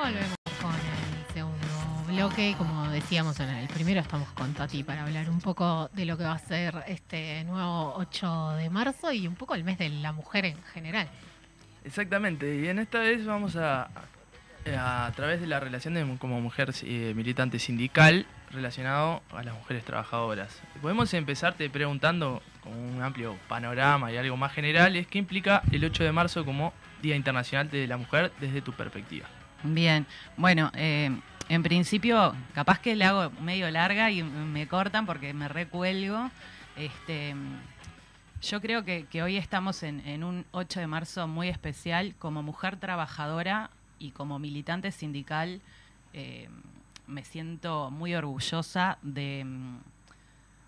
Volvemos con el segundo bloque. Como decíamos en el primero, estamos con Tati para hablar un poco de lo que va a ser este nuevo 8 de marzo y un poco el mes de la mujer en general. Exactamente, y en esta vez vamos a, a, través de la relación de, como mujer eh, militante sindical relacionado a las mujeres trabajadoras. Podemos empezarte preguntando con un amplio panorama y algo más general, es qué implica el 8 de marzo como Día Internacional de la Mujer desde tu perspectiva. Bien, bueno, eh, en principio capaz que le hago medio larga y me cortan porque me recuelgo. Este, yo creo que, hoy estamos en, un 8 de marzo muy especial como mujer trabajadora y como militante sindical. Eh, me siento muy orgullosa de,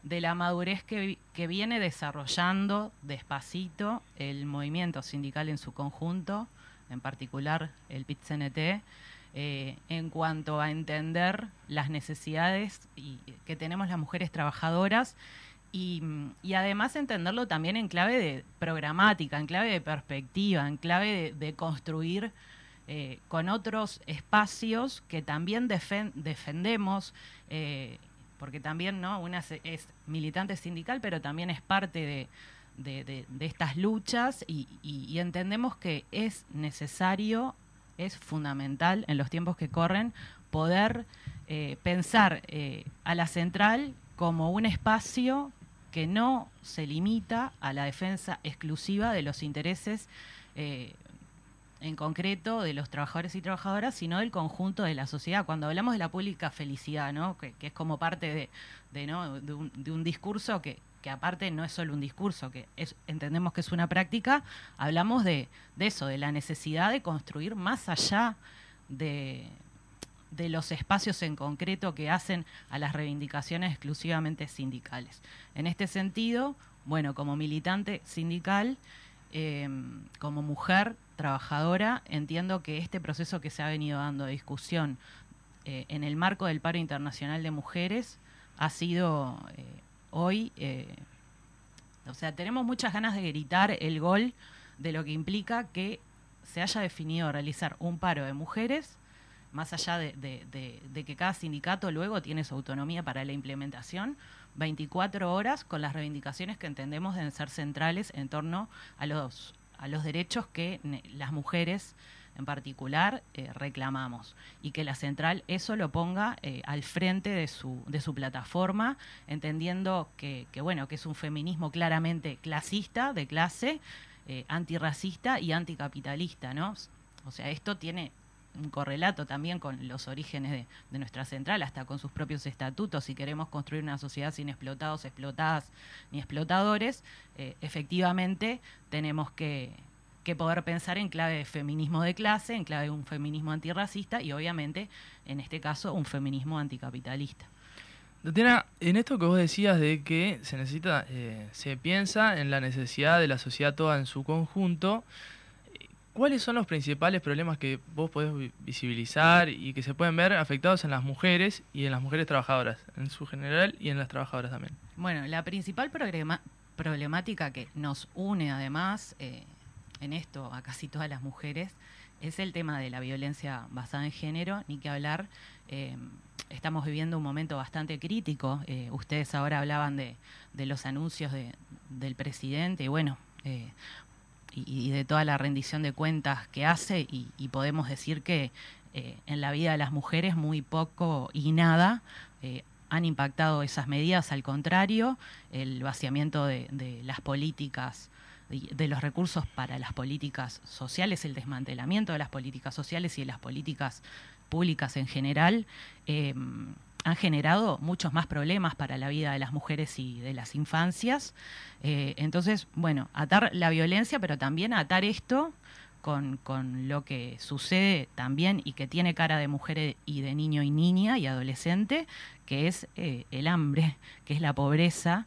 de la madurez que, que, viene desarrollando despacito el movimiento sindical en su conjunto, en particular el PIT-CNT, eh, en cuanto a entender las necesidades que tenemos las mujeres trabajadoras y, además entenderlo también en clave de programática, en clave de perspectiva, en clave de, construir eh, con otros espacios que también defendemos, eh, porque también ¿no? una es militante sindical, pero también es parte de, estas luchas y entendemos que es necesario es fundamental en los tiempos que corren poder eh, pensar eh, a la central como un espacio que no se limita a la defensa exclusiva de los intereses eh, en concreto de los trabajadores y trabajadoras, sino del conjunto de la sociedad. Cuando hablamos de la pública felicidad, ¿no? que, es como parte de, ¿no? de, un, discurso que, que aparte no es solo un discurso, que entendemos que es una práctica, hablamos de, eso, de la necesidad de construir más allá de, los espacios en concreto que hacen a las reivindicaciones exclusivamente sindicales. En este sentido, bueno, como militante sindical, em, como mujer trabajadora, entiendo que este proceso que se ha venido dando de discusión eh, en el marco del paro internacional de mujeres ha sido eh, hoy, eh, o sea, tenemos muchas ganas de gritar el gol de lo que implica que se haya definido realizar un paro de mujeres, más allá de, que cada sindicato luego tiene su autonomía para la implementación, 24 horas con las reivindicaciones que entendemos deben ser centrales en torno a los, a los derechos que las mujeres en particular eh, reclamamos y que la central eso lo ponga eh, al frente de su, de su plataforma, entendiendo que, bueno, que es un feminismo claramente clasista, de clase, eh, antirracista y anticapitalista, ¿no? O sea, esto tiene un correlato también con los orígenes de, nuestra central, hasta con sus propios estatutos. Si queremos construir una sociedad sin explotados, explotadas ni explotadores, efectivamente tenemos que, que poder pensar en clave de feminismo de clase, en clave de un feminismo antirracista y obviamente, en este caso, un feminismo anticapitalista. Tatiana, en esto que vos decías de que se necesita, eh, se piensa en la necesidad de la sociedad toda en su conjunto, ¿cuáles son los principales problemas que vos podés visibilizar y que se pueden ver afectados en las mujeres y en las mujeres trabajadoras, en su general y en las trabajadoras también? Bueno, la principal problemática que nos une además eh, en esto a casi todas las mujeres es el tema de la violencia basada en género, ni que hablar. Eh, estamos viviendo un momento bastante crítico. Eh, ustedes ahora hablaban de, los anuncios del presidente y bueno, eh, y, de toda la rendición de cuentas que hace y, podemos decir que en la vida de las mujeres muy poco y nada han impactado esas medidas, al contrario, el vaciamiento de las políticas de los recursos para las políticas sociales, el desmantelamiento de las políticas sociales y de las políticas públicas en general, eh, han generado muchos más problemas para la vida de las mujeres y de las infancias. Eh, entonces, bueno, atar la violencia, pero también atar esto con, lo que sucede también y que tiene cara de mujer y de niño y niña y adolescente, que es eh, el hambre, que es la pobreza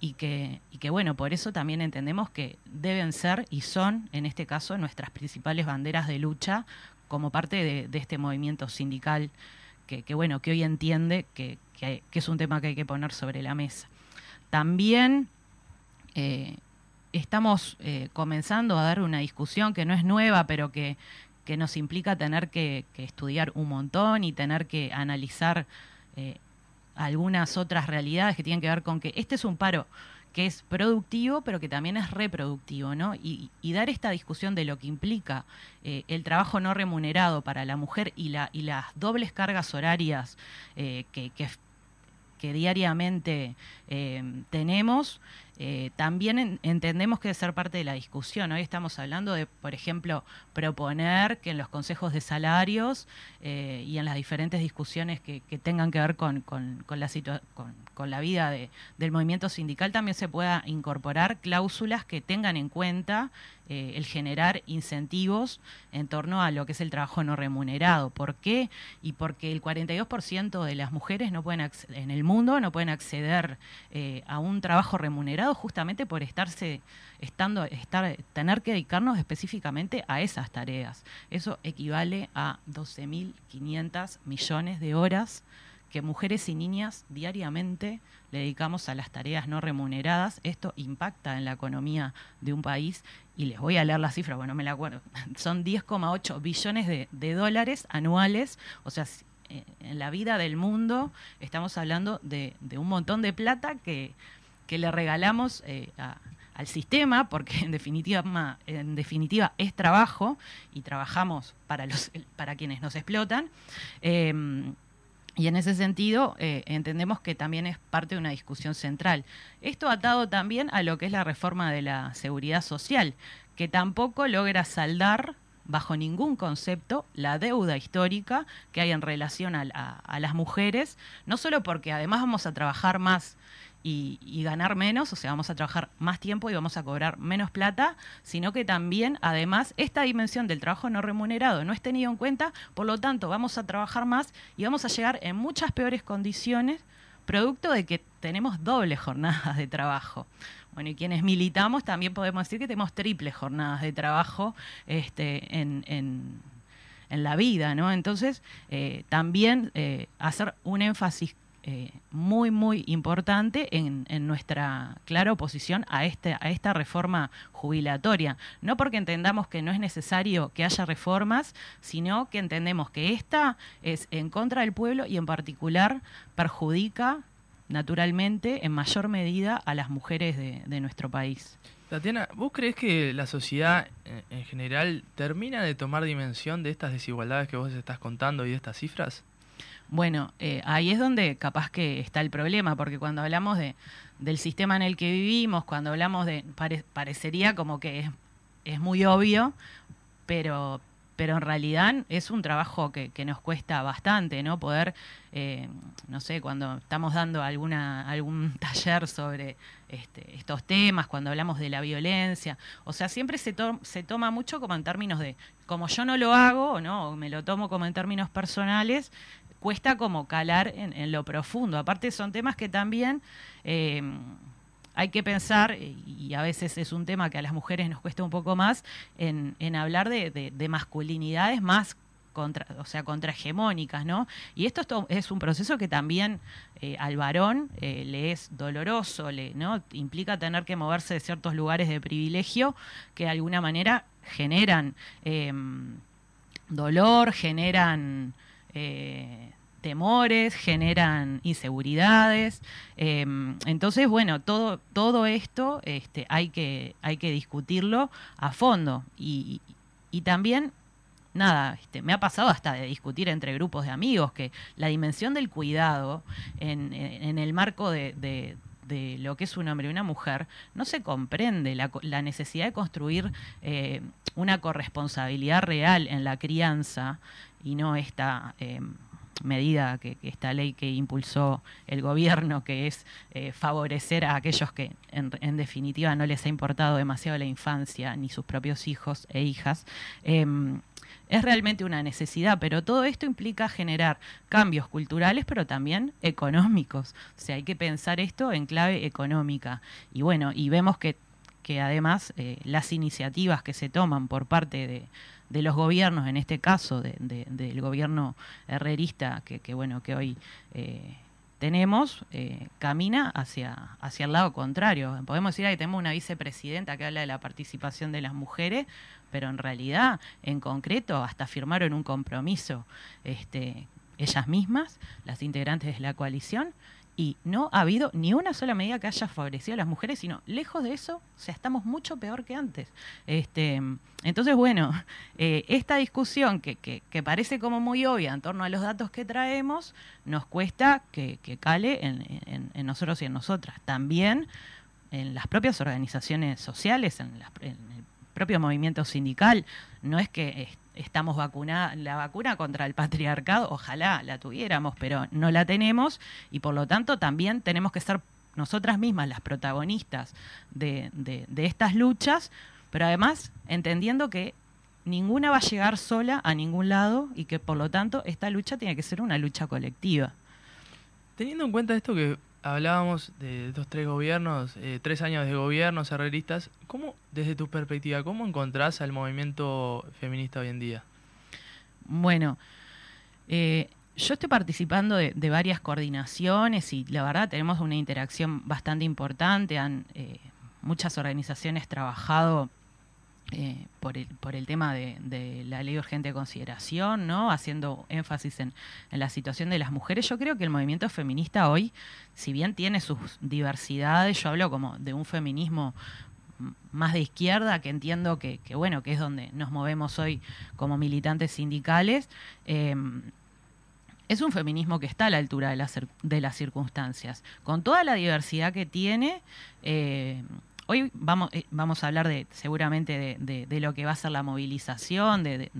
y que, y que, bueno, por eso también entendemos que deben ser y son, en este caso, nuestras principales banderas de lucha como parte de, este movimiento sindical que, bueno, que hoy entiende que, es un tema que hay que poner sobre la mesa. También eh, estamos eh, comenzando a dar una discusión que no es nueva, pero que, que nos implica tener que, estudiar un montón y tener que analizar eh, algunas otras realidades que tienen que ver con que este es un paro que es productivo, pero que también es reproductivo, ¿no? Y, dar esta discusión de lo que implica eh, el trabajo no remunerado para la mujer y, la, y las dobles cargas horarias eh, que, que, diariamente tenemos, eh, también entendemos que debe ser parte de la discusión. Hoy estamos hablando de, por ejemplo, proponer que en los consejos de salarios eh, y en las diferentes discusiones que, tengan que ver con, la, con, la vida del movimiento sindical también se pueda incorporar cláusulas que tengan en cuenta eh, el generar incentivos en torno a lo que es el trabajo no remunerado. ¿Por qué? Y porque el 42% de las mujeres no pueden en el mundo no pueden acceder a un trabajo remunerado justamente por estarse, estando, estar, tener que dedicarnos específicamente a esas tareas. Eso equivale a 12.500 millones de horas que mujeres y niñas diariamente le dedicamos a las tareas no remuneradas. Esto impacta en la economía de un país y les voy a leer la cifra, bueno, me la acuerdo. Son 10,8 billones de, de, dólares anuales, o sea, eh, en la vida del mundo estamos hablando de, de un montón de plata que que le regalamos eh, al sistema, porque en definitiva, en definitiva es trabajo y trabajamos para, los, para quienes nos explotan. Em, y en ese sentido, eh, entendemos que también es parte de una discusión central. Esto atado también a lo que es la reforma de la seguridad social, que tampoco logra saldar bajo ningún concepto la deuda histórica que hay en relación a las mujeres, no solo porque además vamos a trabajar más y, ganar menos, o sea, vamos a trabajar más tiempo y vamos a cobrar menos plata, sino que también, además, esta dimensión del trabajo no remunerado no es tenido en cuenta, por lo tanto, vamos a trabajar más y vamos a llegar en muchas peores condiciones, producto de que tenemos doble jornadas de trabajo. Bueno, y quienes militamos también podemos decir que tenemos triple jornadas de trabajo este, en, en, la vida, ¿no? Entonces, eh, también eh, hacer un énfasis eh, muy, muy importante en, nuestra clara oposición a, este, a esta reforma jubilatoria. No porque entendamos que no es necesario que haya reformas, sino que entendemos que esta es en contra del pueblo y en particular perjudica naturalmente en mayor medida a las mujeres de, nuestro país. Tatiana, ¿vos crees que la sociedad en general termina de tomar dimensión de estas desigualdades que vos estás contando y de estas cifras? Bueno, eh, ahí es donde capaz que está el problema, porque cuando hablamos de, del sistema en el que vivimos, cuando hablamos de, parecería como que es, es, muy obvio, pero, pero en realidad es un trabajo que, que nos cuesta bastante, ¿no? Poder, eh, no sé, cuando estamos dando alguna, algún taller sobre este, estos temas, cuando hablamos de la violencia, o sea, siempre se, se toma mucho como en términos de, como yo no lo hago, ¿no? me lo tomo como en términos personales, cuesta como calar en, lo profundo. Aparte son temas que también eh, hay que pensar, y a veces es un tema que a las mujeres nos cuesta un poco más, en, hablar de, masculinidades más contra, o sea, contrahegemónicas, ¿no? Y esto es un proceso que también eh, al varón eh, le es doloroso, le, ¿no? Implica tener que moverse de ciertos lugares de privilegio que de alguna manera generan dolor, generan eh, temores, generan inseguridades. Em, entonces, bueno, todo, todo esto este, hay, que, hay que discutirlo a fondo. Y, también, nada, este, me ha pasado hasta de discutir entre grupos de amigos que la dimensión del cuidado en, el marco de, lo que es un hombre y una mujer, no se comprende la, necesidad de construir eh, una corresponsabilidad real en la crianza y no esta eh, medida, que, esta ley que impulsó el gobierno, que es eh, favorecer a aquellos que en, definitiva no les ha importado demasiado la infancia, ni sus propios hijos e hijas. Em, es realmente una necesidad, pero todo esto implica generar cambios culturales, pero también económicos. O sea, hay que pensar esto en clave económica. Y bueno, y vemos que, que además eh, las iniciativas que se toman por parte de, de los gobiernos, en este caso del gobierno herrerista, que, bueno, que hoy eh, tenemos eh, camina hacia, hacia el lado contrario. Podemos decir que tenemos una vicepresidenta que habla de la participación de las mujeres, pero en realidad, en concreto, hasta firmaron un compromiso este, ellas mismas, las integrantes de la coalición, y no ha habido ni una sola medida que haya favorecido a las mujeres, sino lejos de eso, estamos mucho peor que antes. Este, entonces, bueno, eh, esta discusión que, que, parece como muy obvia en torno a los datos que traemos, nos cuesta que, cale en, en, nosotros y en nosotras. También en las propias organizaciones sociales, en, en el propio movimiento sindical, no es que estamos vacunados, la vacuna contra el patriarcado, ojalá la tuviéramos, pero no la tenemos y por lo tanto también tenemos que ser nosotras mismas las protagonistas de, de, estas luchas, pero además entendiendo que ninguna va a llegar sola a ningún lado y que por lo tanto esta lucha tiene que ser una lucha colectiva. Teniendo en cuenta esto que hablábamos de estos tres gobiernos, eh, tres años de gobiernos herreristas. ¿Cómo, desde tu perspectiva, cómo encontrás al movimiento feminista hoy en día? Bueno, eh, yo estoy participando de, varias coordinaciones y la verdad tenemos una interacción bastante importante. Han eh, muchas organizaciones trabajado eh, por, el, tema de, la ley urgente de consideración, ¿no? haciendo énfasis en, la situación de las mujeres. Yo creo que el movimiento feminista hoy, si bien tiene sus diversidades, yo hablo como de un feminismo más de izquierda, que entiendo que, bueno, que es donde nos movemos hoy como militantes sindicales. Eh, es un feminismo que está a la altura de las, de las circunstancias, con toda la diversidad que tiene. Eh, Hoy vamos, eh, vamos a hablar de seguramente de, lo que va a ser la movilización, de,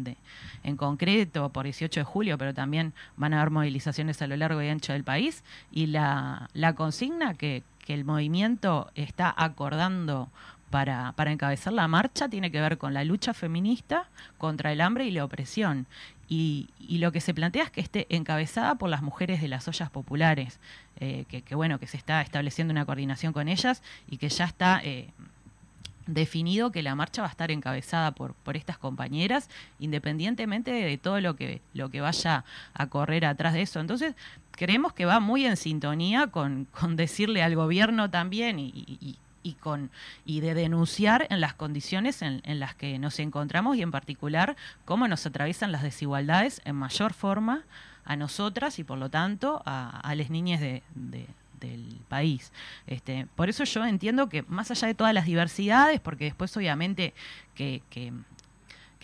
en concreto por 18 de julio, pero también van a haber movilizaciones a lo largo y ancho del país. Y la, consigna que, que el movimiento está acordando para, encabezar la marcha tiene que ver con la lucha feminista contra el hambre y la opresión. Y, lo que se plantea es que esté encabezada por las mujeres de las ollas populares, eh, que, bueno, que se está estableciendo una coordinación con ellas y que ya está eh, definido que la marcha va a estar encabezada por, estas compañeras, independientemente de todo lo que, lo que vaya a correr atrás de eso. Entonces, creemos que va muy en sintonía con, decirle al gobierno también y, y de denunciar en las condiciones en, las que nos encontramos y en particular cómo nos atraviesan las desigualdades en mayor forma a nosotras y por lo tanto a, las niñas de, del país. Este, por eso yo entiendo que más allá de todas las diversidades, porque después obviamente que,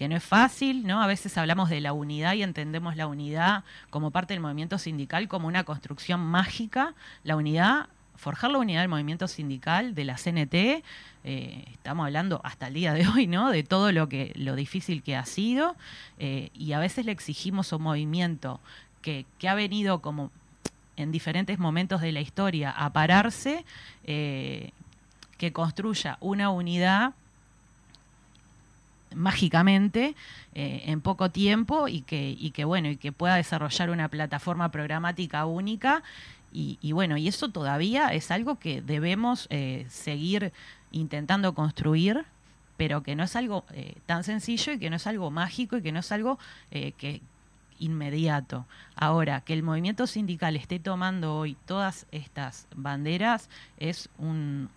no es fácil, ¿no? A veces hablamos de la unidad y entendemos la unidad como parte del movimiento sindical como una construcción mágica. La unidad forjar la unidad del movimiento sindical, de la CNT, eh, estamos hablando hasta el día de hoy, ¿no? De todo lo que, lo difícil que ha sido, eh, y a veces le exigimos a un movimiento que, ha venido como en diferentes momentos de la historia a pararse, eh, que construya una unidad mágicamente en poco tiempo y que, y que bueno y que pueda desarrollar una plataforma programática única y, bueno, y eso todavía es algo que debemos eh, seguir intentando construir, pero que no es algo eh, tan sencillo y que no es algo mágico y que no es algo eh, que inmediato. Ahora, que el movimiento sindical esté tomando hoy todas estas banderas es un,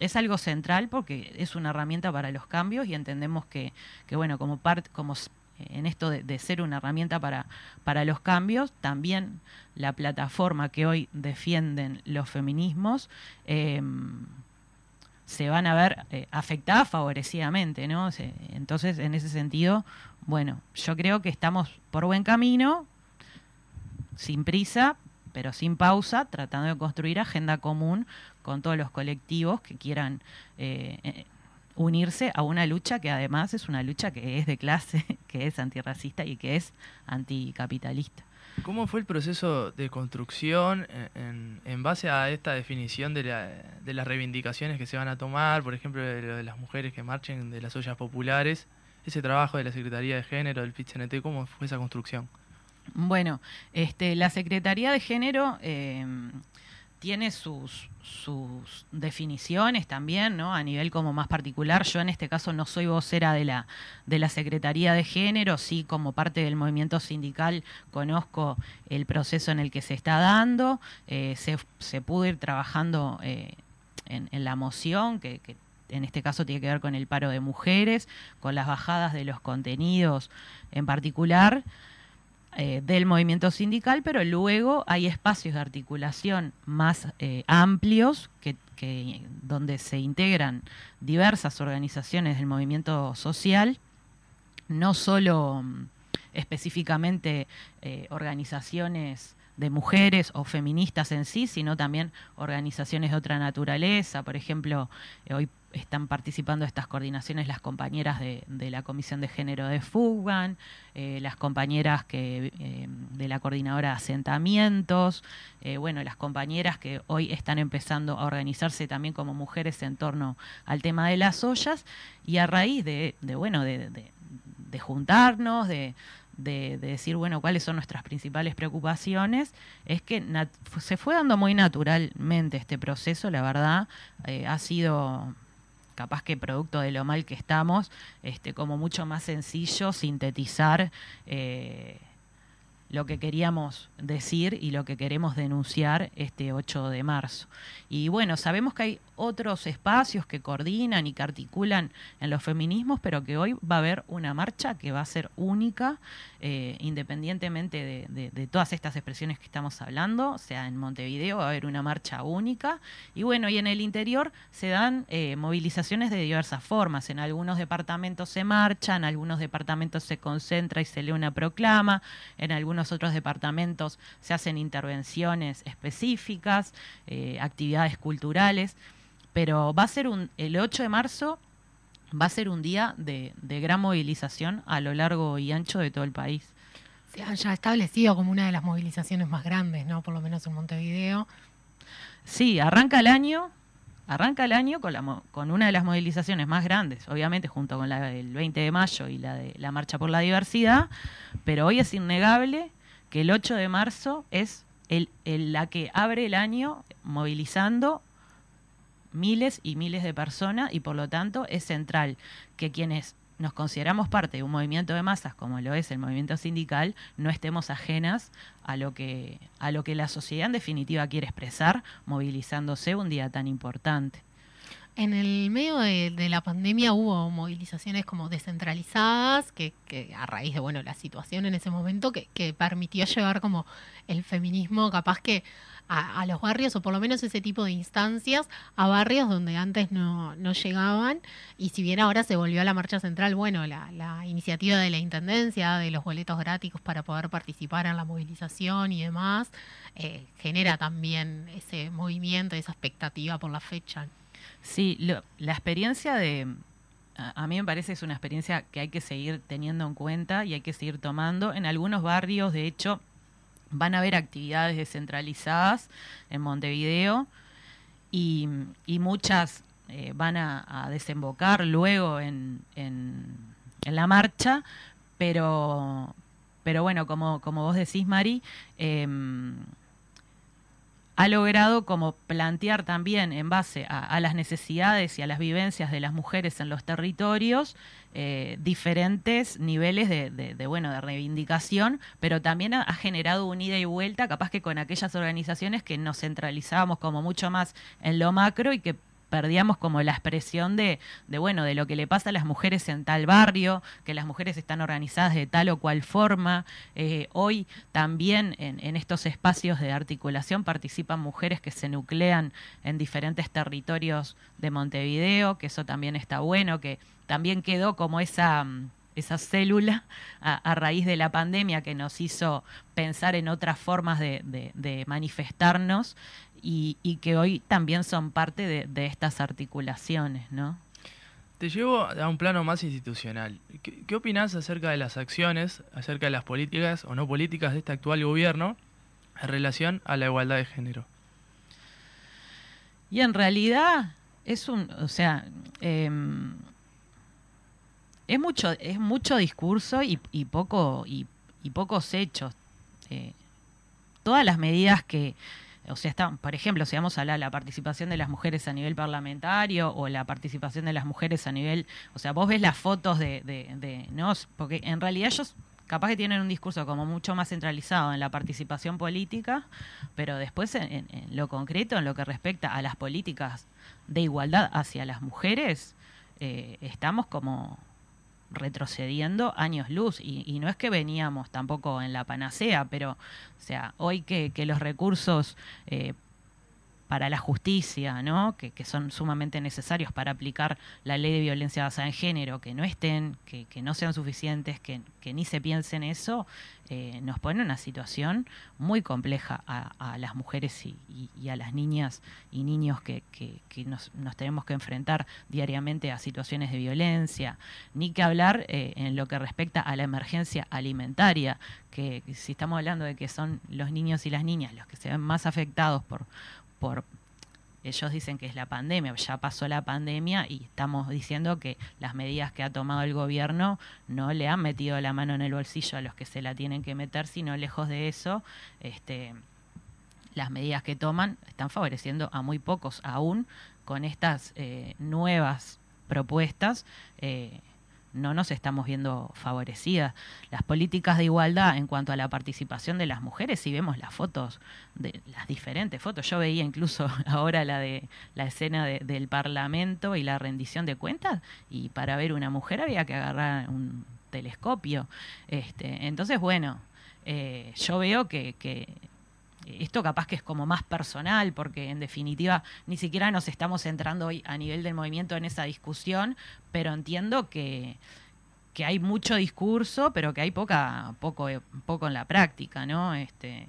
es algo central porque es una herramienta para los cambios y entendemos que, que bueno, como parte, como en esto de, ser una herramienta para, para los cambios, también la plataforma que hoy defienden los feminismos eh, se van a ver eh, afectadas favorecidamente, ¿no? Entonces, en ese sentido, bueno, yo creo que estamos por buen camino, sin prisa, pero sin pausa, tratando de construir agenda común con todos los colectivos que quieran eh, unirse a una lucha que además es una lucha que es de clase, que es antirracista y que es anticapitalista. ¿Cómo fue el proceso de construcción en, base a esta definición de, las reivindicaciones que se van a tomar, por ejemplo, de, las mujeres que marchen de las ollas populares? Ese trabajo de la Secretaría de Género, del PIT-CNT, ¿cómo fue esa construcción? Bueno, este, la Secretaría de Género eh, tiene sus, sus definiciones también, ¿no? A nivel como más particular. Yo en este caso no soy vocera de la, de la Secretaría de Género, sí como parte del movimiento sindical conozco el proceso en el que se está dando, eh, se, se, pudo ir trabajando eh, en, la moción, que en este caso tiene que ver con el paro de mujeres, con las bajadas de los contenidos en particular. Eh, del movimiento sindical, pero luego hay espacios de articulación más eh, amplios que, donde se integran diversas organizaciones del movimiento social, no solo mm, específicamente eh, organizaciones de mujeres o feministas en sí, sino también organizaciones de otra naturaleza. Por ejemplo, hoy están participando de estas coordinaciones las compañeras de, la Comisión de Género de FUGAN, eh, las compañeras que, eh, de la Coordinadora de Asentamientos, eh, bueno, las compañeras que hoy están empezando a organizarse también como mujeres en torno al tema de las ollas y a raíz de, bueno, de, juntarnos, de, decir, bueno, cuáles son nuestras principales preocupaciones, es que se fue dando muy naturalmente este proceso, la verdad, ha sido capaz que producto de lo mal que estamos, este, como mucho más sencillo sintetizar eh, lo que queríamos decir y lo que queremos denunciar este 8 de marzo. Y bueno, sabemos que hay otros espacios que coordinan y que articulan en los feminismos, pero que hoy va a haber una marcha que va a ser única, eh, independientemente de, todas estas expresiones que estamos hablando, o sea, en Montevideo va a haber una marcha única, y bueno, y en el interior se dan eh, movilizaciones de diversas formas, en algunos departamentos se marchan, en algunos departamentos se concentra y se lee una proclama, en algunos otros departamentos se hacen intervenciones específicas, eh, actividades culturales pero va a ser un, el 8 de marzo va a ser un día de, gran movilización a lo largo y ancho de todo el país. Se ha ya establecido como una de las movilizaciones más grandes, ¿no? Por lo menos en Montevideo. Sí, arranca el año, arranca el año con, una de las movilizaciones más grandes, obviamente junto con la del 20 de mayo y la de la Marcha por la Diversidad, pero hoy es innegable que el 8 de marzo es la que abre el año movilizando miles y miles de personas y por lo tanto es central que quienes nos consideramos parte de un movimiento de masas como lo es el movimiento sindical, no estemos ajenas a lo que, a lo que la sociedad en definitiva quiere expresar, movilizándose un día tan importante. En el medio de, la pandemia hubo movilizaciones como descentralizadas, que, a raíz de bueno la situación en ese momento, que, que permitió llevar como el feminismo capaz que a, los barrios, o por lo menos ese tipo de instancias, a barrios donde antes no, no llegaban. Y si bien ahora se volvió a la marcha central, bueno, la, la iniciativa de la Intendencia, de los boletos gratis para poder participar en la movilización y demás, eh, genera también ese movimiento, esa expectativa por la fecha. Sí, la experiencia de, a, mí me parece es una experiencia que hay que seguir teniendo en cuenta y hay que seguir tomando. En algunos barrios, de hecho, van a haber actividades descentralizadas en Montevideo y, muchas eh, van a, desembocar luego en, la marcha, pero, pero bueno, como, como vos decís, Mari, em, ha logrado como plantear también en base a, las necesidades y a las vivencias de las mujeres en los territorios eh, diferentes niveles de, bueno de reivindicación, pero también ha, generado un ida y vuelta, capaz que con aquellas organizaciones que nos centralizábamos como mucho más en lo macro y que perdíamos como la expresión de, de, bueno, de lo que le pasa a las mujeres en tal barrio, que las mujeres están organizadas de tal o cual forma. Eh, hoy también en, en, estos espacios de articulación participan mujeres que se nuclean en diferentes territorios de Montevideo, que eso también está bueno, que también quedó como esa esa célula a, raíz de la pandemia que nos hizo pensar en otras formas de, de manifestarnos y, que hoy también son parte de, estas articulaciones, ¿no? Te llevo a un plano más institucional. ¿Qué, ¿Qué opinás acerca de las acciones, acerca de las políticas o no políticas de este actual gobierno en relación a la igualdad de género? Y en realidad es un, o sea, em, es mucho, es mucho discurso y, poco y, pocos hechos. Eh, todas las medidas que o sea, está, por ejemplo, si vamos a la participación de las mujeres a nivel parlamentario o la participación de las mujeres a nivel, o sea, vos ves las fotos de, de, ¿no? Porque en realidad ellos capaz que tienen un discurso como mucho más centralizado en la participación política, pero después en, en lo concreto, en lo que respecta a las políticas de igualdad hacia las mujeres, eh, estamos como retrocediendo años luz. Y, y, no es que veníamos tampoco en la panacea, pero o sea, hoy que, que los recursos eh, para la justicia, ¿no? Que, son sumamente necesarios para aplicar la ley de violencia basada en género, que no estén, que, que no sean suficientes, que, ni se piense en eso, eh, nos pone una situación muy compleja a, las mujeres y, y, a las niñas y niños que, nos, nos, tenemos que enfrentar diariamente a situaciones de violencia, ni que hablar eh, en lo que respecta a la emergencia alimentaria, que si estamos hablando de que son los niños y las niñas los que se ven más afectados por, por ellos dicen que es la pandemia, ya pasó la pandemia y estamos diciendo que las medidas que ha tomado el gobierno no le han metido la mano en el bolsillo a los que se la tienen que meter, sino lejos de eso, este, las medidas que toman están favoreciendo a muy pocos, aún con estas eh, nuevas propuestas. Eh, no nos estamos viendo favorecidas. Las políticas de igualdad en cuanto a la participación de las mujeres, si vemos las fotos, de las diferentes fotos, yo veía incluso ahora la de la escena de, del Parlamento y la rendición de cuentas, y para ver una mujer había que agarrar un telescopio. Este, entonces, bueno, eh, yo veo que, que esto capaz que es como más personal, porque en definitiva ni siquiera nos estamos centrando hoy a nivel del movimiento en esa discusión, pero entiendo que, que hay mucho discurso, pero que hay poca, poco, poco en la práctica, ¿no? Este,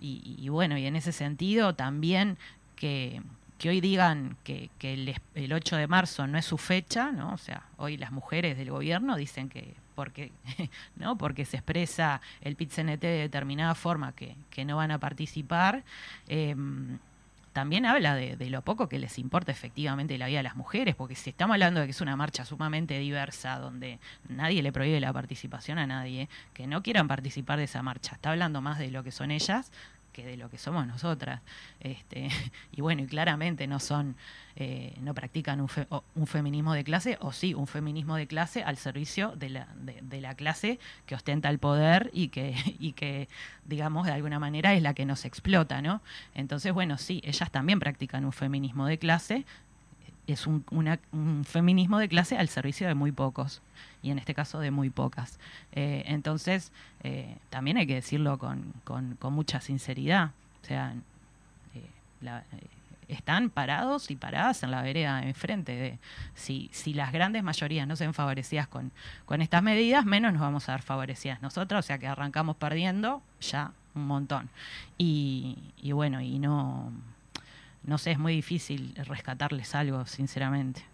y, y bueno, y en ese sentido también que, que hoy digan que, el, el, 8 de marzo no es su fecha, ¿no? O sea, hoy las mujeres del gobierno dicen que porque, ¿no? porque se expresa el PIT-CNT de determinada forma que, que, no van a participar. Eh, también habla de, de, lo poco que les importa efectivamente la vida de las mujeres, porque si estamos hablando de que es una marcha sumamente diversa, donde nadie le prohíbe la participación a nadie, que no quieran participar de esa marcha, está hablando más de lo que son ellas que de lo que somos nosotras. Este, y bueno, y claramente no son, eh, no practican un, un, feminismo de clase, o sí, un feminismo de clase al servicio de la, de, de, la clase que ostenta el poder y que, y que, digamos, de alguna manera es la que nos explota, ¿no? Entonces, bueno, sí, ellas también practican un feminismo de clase, es un, una, un, feminismo de clase al servicio de muy pocos, y en este caso de muy pocas. Eh, entonces, eh, también hay que decirlo con, mucha sinceridad. O sea, eh, están parados y paradas en la vereda enfrente. De, si, si las grandes mayorías no se ven favorecidas con, estas medidas, menos nos vamos a ver favorecidas nosotras, o sea que arrancamos perdiendo ya un montón. Y bueno, y no no sé, es muy difícil rescatarles algo, sinceramente.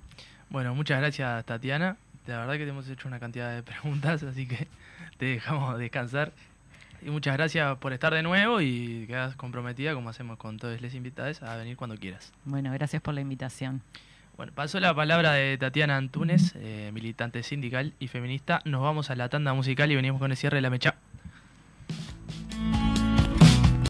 Bueno, muchas gracias Tatiana. La verdad que te hemos hecho una cantidad de preguntas, así que te dejamos descansar. Y muchas gracias por estar de nuevo y quedas comprometida, como hacemos con todos los invitados, a venir cuando quieras. Bueno, gracias por la invitación. Bueno, pasó la palabra de Tatiana Antunes, eh, militante sindical y feminista. Nos vamos a la tanda musical y venimos con el cierre de la mecha.